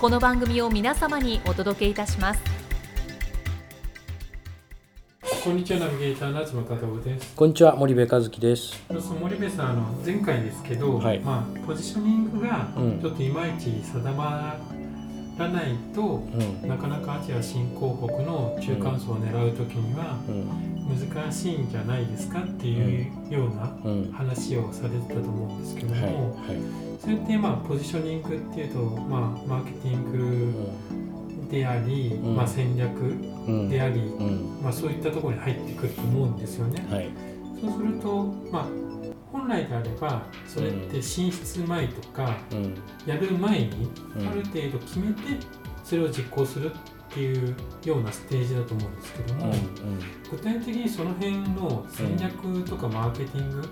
この番組を皆様にお届けいたします。こんにちはナビゲーターの東加藤です。こんにちは森部和樹です。森部さんあの前回ですけど、はい。まあ、ポジショニングがうん。ちょっといまいち定まらないと、うん。なかなかアジア新興国の中間層を狙う時にはうん。難しいんじゃないですかっていうようなうん。話をされてたと思うんですけどはい。も、はい。それってまあポジショニングっていうと、まあ、マーケティングであり、ん。まあ、戦略うん。であり、うん。まあ、そういったところに入ってくると思うんですよね。はい。そうすると、まあ、本来であればそれって進出前とかうん。やる前にうん。ある程度決めてそれを実行するっていうようなステージだと思うんですけども、具体的にその辺の戦略とかマーケティング、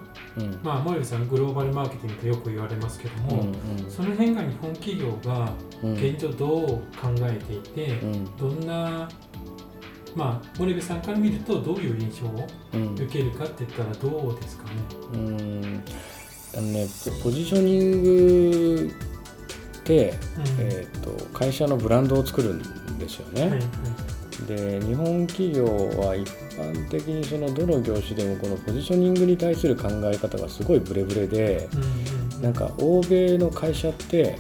まあ森部さんグローバルマーケティングとよく言われますけども、うん。その辺が日本企業がうん。現状どう考えていて、うん。どんなまあ森部さんから見るとどういう印象をうん。受けるかって言ったらどうですかね。うん。あのねポポジショニングって、うん。えー、と会社のブランドを作るんですよね。はいはい。で日本企業は一般的にそのどの業種でもこのポジショニングに対する考え方がすごいブレブレでうんうん。なんか欧米の会社って、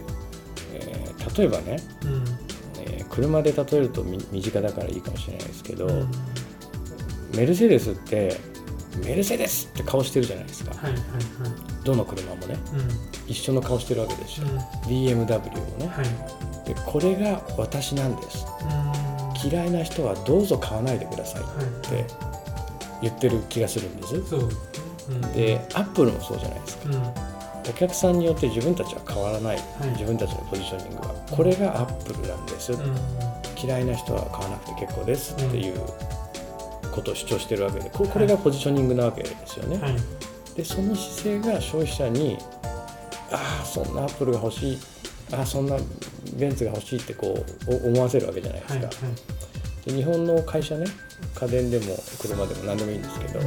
えー例えばね、車で例えるとみ身近だからいいかもしれないですけど、うん。メルセデスってメルセデスって顔してるじゃないですか。はいはいはい。どの車もね。うん。一緒の顔してるわけですよ、うん。BMW もね。はい。でこれが私なんです。うん。嫌いな人はどうぞ買わないでくださいっはい。て言ってる気がするんです。そう。でアップルもそうじゃないですかお客さんによって自分たちは変わらない。い。自分たちのポジショニングは。これがアップルなんです、うん。嫌いな人は買わなくて結構ですっていうことを主張してるわけでここれがポジショニングなわけですよね、はい。でその姿勢が消費者にああそんなアップルが欲しい。ああそんなベンツが欲しいってこうお思わせるわけじゃないですか、はいはい。で日本の会社ね家電でも車でも何でもいいんですけど、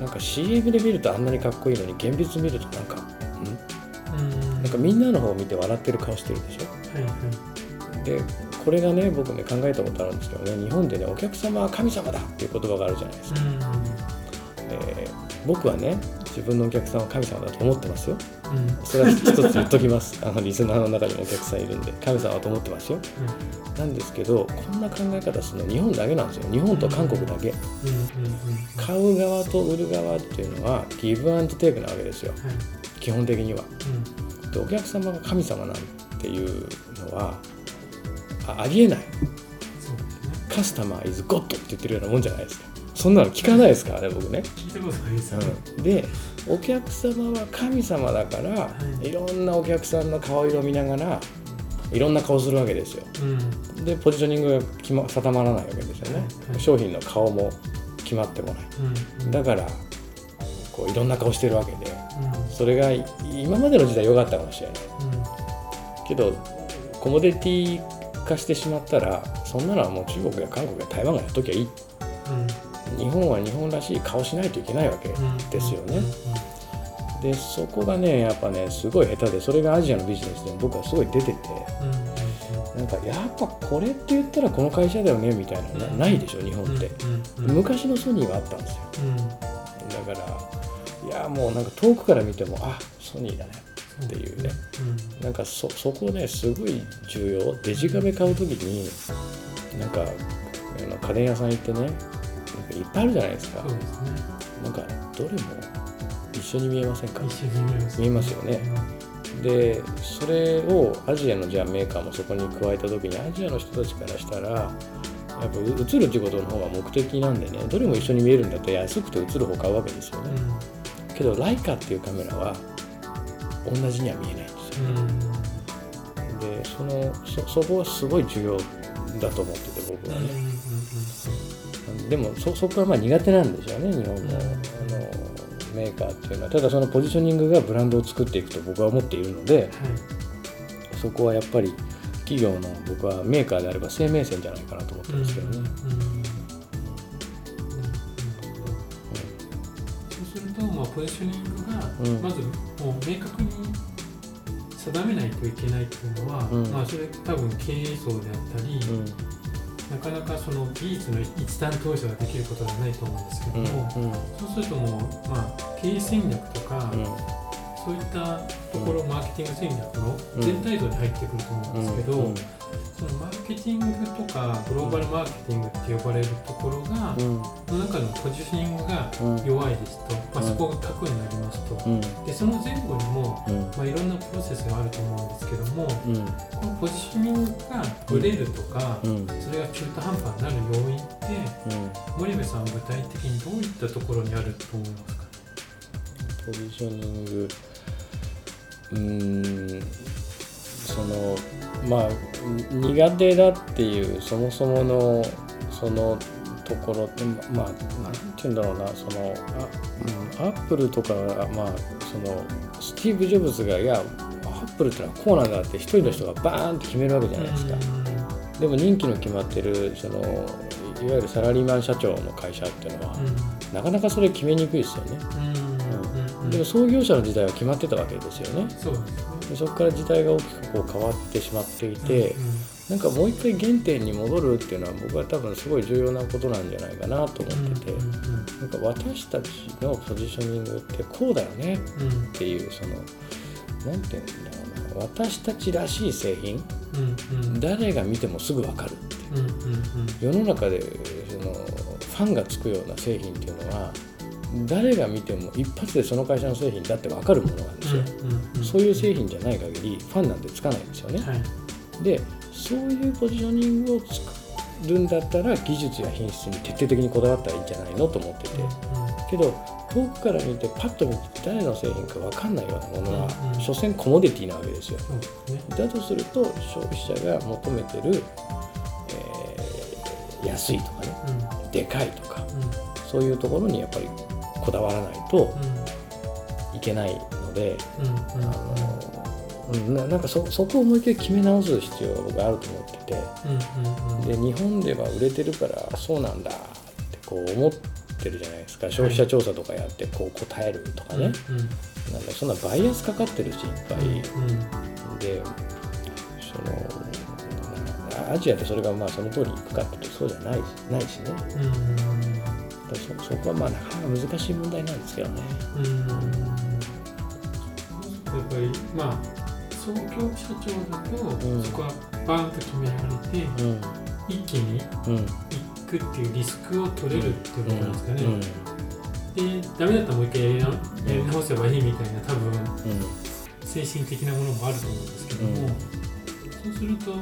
なんか CM で見るとあんなにかっこいいのに現実見るとなんかん？うん。なんかみんなの方を見て笑ってる顔してるでしはいはい。ょでこれがね僕ね考えたことあるんですけどね日本でねお客様は神様だっていう言葉があるじゃないですか、えー僕はね自分のお客さんは神様だと思ってますよ。うん。うんそれは一つ言っときます。あのリスナーの中にもお客さんいるんで神様だと思ってますよ。なんですけどこんな考え方するの日本だけなんですよ。日本と韓国だけ。うん。うん。買う側と売る側っていうのはギブアンドテイクなわけですよ。はい。基本的には。うん。でお客様が神様なんていうのはあありえない。ね。カスタマーイズゴッドって言ってるようなもんじゃないですかそんなの聞かないですからね僕ね、聞いたことないですうん、でお客様は神様だから、はい。い、ろんなお客さんの顔色を見ながらいろんな顔するわけですよ。うん。でポジショニングが決ま定まらないわけですよね、はいはい。商品の顔も決まってこない。うんだからこういろんな顔してるわけでうん。それがい今までの時代良かったかもしれない。けどコモディティ化してしまったらそんなのはもう中国や韓国や台湾がやっときゃいいうん日本は日本らしい顔しないといけないわけうん。ですよね。でそこがねやっぱねすごい下手でそれがアジアのビジネスでも僕はすごい出ててなんかやっぱこれって言ったらこの会社だよねみたいなのなないでしょ日本って。昔のソニーはあったんですよ。うんだからいやもうなんか遠くから見てもあソニーだねっていうね、うん、なんかそそこねすごい重要デジカメ買う時になんか家電屋さん行ってねいっぱいあるじゃないですか。そうですね。なんかどれも一緒に見えませんか？一緒に見えます、見えますよね、でそれをアジアのじゃあメーカーもそこに加えた時にアジアの人たちからしたらやっぱ映るってことの方が目的なんでねどれも一緒に見えるんだったら安くて映る方買うわけですよね、うん、けどライカっていうカメラは同じには見えないんですよ、うん、でそのそそこはすごい重要だと思ってて僕はね、うん、でもそそこはまあ苦手なんでしょうね日本のあのメーカーっていうのは。ただそのポジショニングがブランドを作っていくと僕は思っているので、はい、そこはやっぱり企業の僕はメーカーであれば生命線じゃないかなと思ってますけどね。そうすると、まあ、ポジショニングがまずもう明確に定めないといけないっていうのは、うん、まあ、それ多分経営層であったり、うんなかなかその技術の一段投資ができることはないと思うんですけども、うんうん、そうするともう、まあ、経営戦略とか、うん、そういったところ、マーケティング戦略の全体像に入ってくると思うんですけど、そのマーケティングとかグローバルマーケティングって呼ばれるところが、うん、の中のポジショニングが弱いですと、まあ、そこが核になりますと、でその前後にも、まあ、いろんなプロセスがあると思うんですけども、このポジショニングがブレるとか、それが中途半端になる要因って、森部さんは具体的にどういったところにあると思いますか？ポジショニングうんそのまあ苦手だっていうそもそものそのところってまあ何て言うんだろうなそのあ、うん、アップルとかはまあそのスティーブ・ジョブズがいやアップルってのはこうなんだって一人の人がバーンって決めるわけじゃないですか。でも任期の決まってるそのいわゆるサラリーマン社長の会社っていうのは、うん、なかなかそれ決めにくいですよね。うん、でも創業者の時代は決まってたわけですよね。そうですね。でそこから時代が大きくこう変わってしまっていて、うんうん、なんかもう一回原点に戻るっていうのは僕は多分すごい重要なことなんじゃないかなと思ってて、うんうん、なんか私たちのポジショニングってこうだよねっていうその何て言うんだろうな私たちらしい製品、うんうん、誰が見てもすぐ分かるっていう,、うんうんうん、世の中でそのファンがつくような製品っていうのは誰が見ても一発でその会社の製品だって分かるものなんですよ、うんうん、そういう製品じゃない限りファンなんてつかないんですよね、はい、でそういうポジショニングを作るんだったら技術や品質に徹底的にこだわったらいいんじゃないのと思ってて、うんうん、けど遠くから見てパッと見て誰の製品か分かんないようなものは、うんうん、所詮コモディティなわけですよ、うんね、だとすると消費者が求めてる、えー、安いとかね、うん、でかいとか、そういうところにやっぱりこだわらないといけないので、あのなんかそそこをもう一回決め直す必要があると思ってて、で日本では売れてるからそうなんだってこう思ってるじゃないですか。消費者調査とかやってこう答えるとかね、なんかそんなバイアスかかってるしいっぱい、でそのアジアでそれがまあその通りいくかってそうじゃないないしね。そそこはまあなかなか難しい問題なんですけどね。うん。やっぱりまあ創業社長だと、うん、そこはバーンと決められて、うん、一気に行くっていうリスクを取れるっていうことなんですかね。でダメだったらもう一回やり直せばいいみたいな多分、精神的なものもあると思うんですけども、そうするとやっ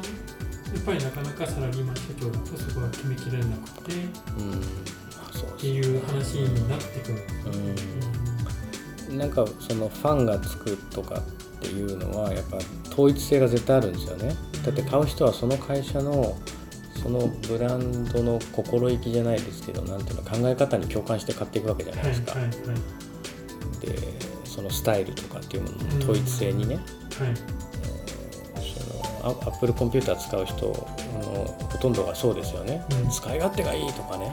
ぱりなかなかサラリーマン社長だとそこは決めきれなくて。っていう話になってくるうん、なんかそのファンがつくとかっていうのはやっぱ統一性が絶対あるんですよね。だって買う人はその会社のそのブランドの心意気じゃないですけどなんていうの考え方に共感して買っていくわけじゃないですか、はいはいはい、でそのスタイルとかっていうものの統一性にね、はいアップルコンピューター使う人のほとんどがそうですよね、うん、使い勝手がいいとかね、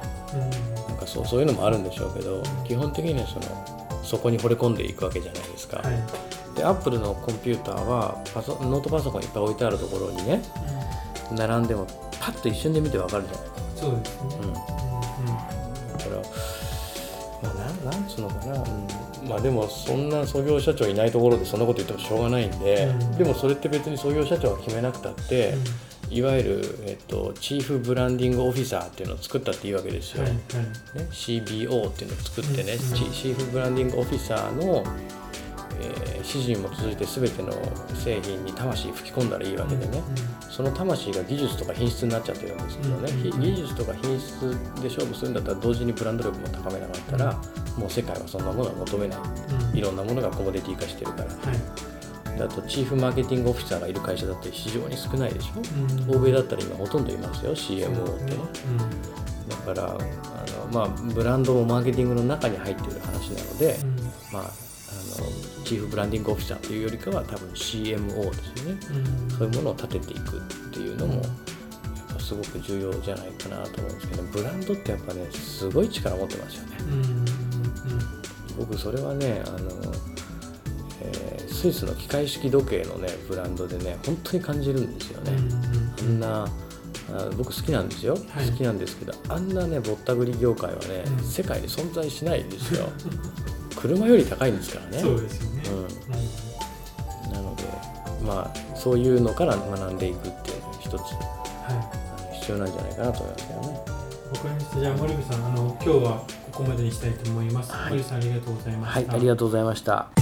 かそうそういうのもあるんでしょうけど基本的にはそのそこに惚れ込んでいくわけじゃないですか、はい、でアップルのコンピューターはパソノートパソコンいっぱい置いてあるところにね、うん、並んでもパッと一瞬で見てわかるじゃない。ですかそうですね、うん。だからまあ、なんなんつうのかな、うん、まあでもそんな創業社長いないところでそんなこと言ってもしょうがないんで、うん、でもそれって別に創業社長が決めなくたって、うん、いわゆる、えっと、チーフブランディングオフィサーっていうのを作ったっていうわけですよ、はいはい、ね、CBO っていうのを作ってね、チーフブランディングオフィサーのえー、指示に基づいて全ての製品に魂吹き込んだらいいわけでね、うん、その魂が技術とか品質になっちゃってるんですけどね、うん、技術とか品質で勝負するんだったら同時にブランド力も高めなかったら、もう世界はそんなものは求めない、いろんなものがコモディティ化してるから。はいあとチーフマーケティングオフィサーがいる会社だって非常に少ないでしょ、うん、欧米だったら今ほとんどいますよ CMO ってね、うん、だからあの、まあ、ブランドもマーケティングの中に入っている話なので、うん、まあのチーフブランディングオフィサーというよりかは多分 CMO ですよね、うん、そういうものを立てていくっていうのも、すごく重要じゃないかなと思うんですけどブランドってやっぱねすごい力持ってますよね、うん、僕それはねあの、えー、スイスの機械式時計のねブランドでね本当に感じるんですよね、あんなあ僕好きなんですよ、はい、好きなんですけどあんなねぼったくり業界はね、うん、世界に存在しないですよ 車より高いんですからね。そうですよね、うん、なのでまあそういうのから学んでいくっていうのが一つ、はい、必要なんじゃないかなと思いますけどね。わかりました。じゃあ森部さんあの今日はここまでにしたいと思います。はい、森さんありがとうございました。はい、ありがとうございました。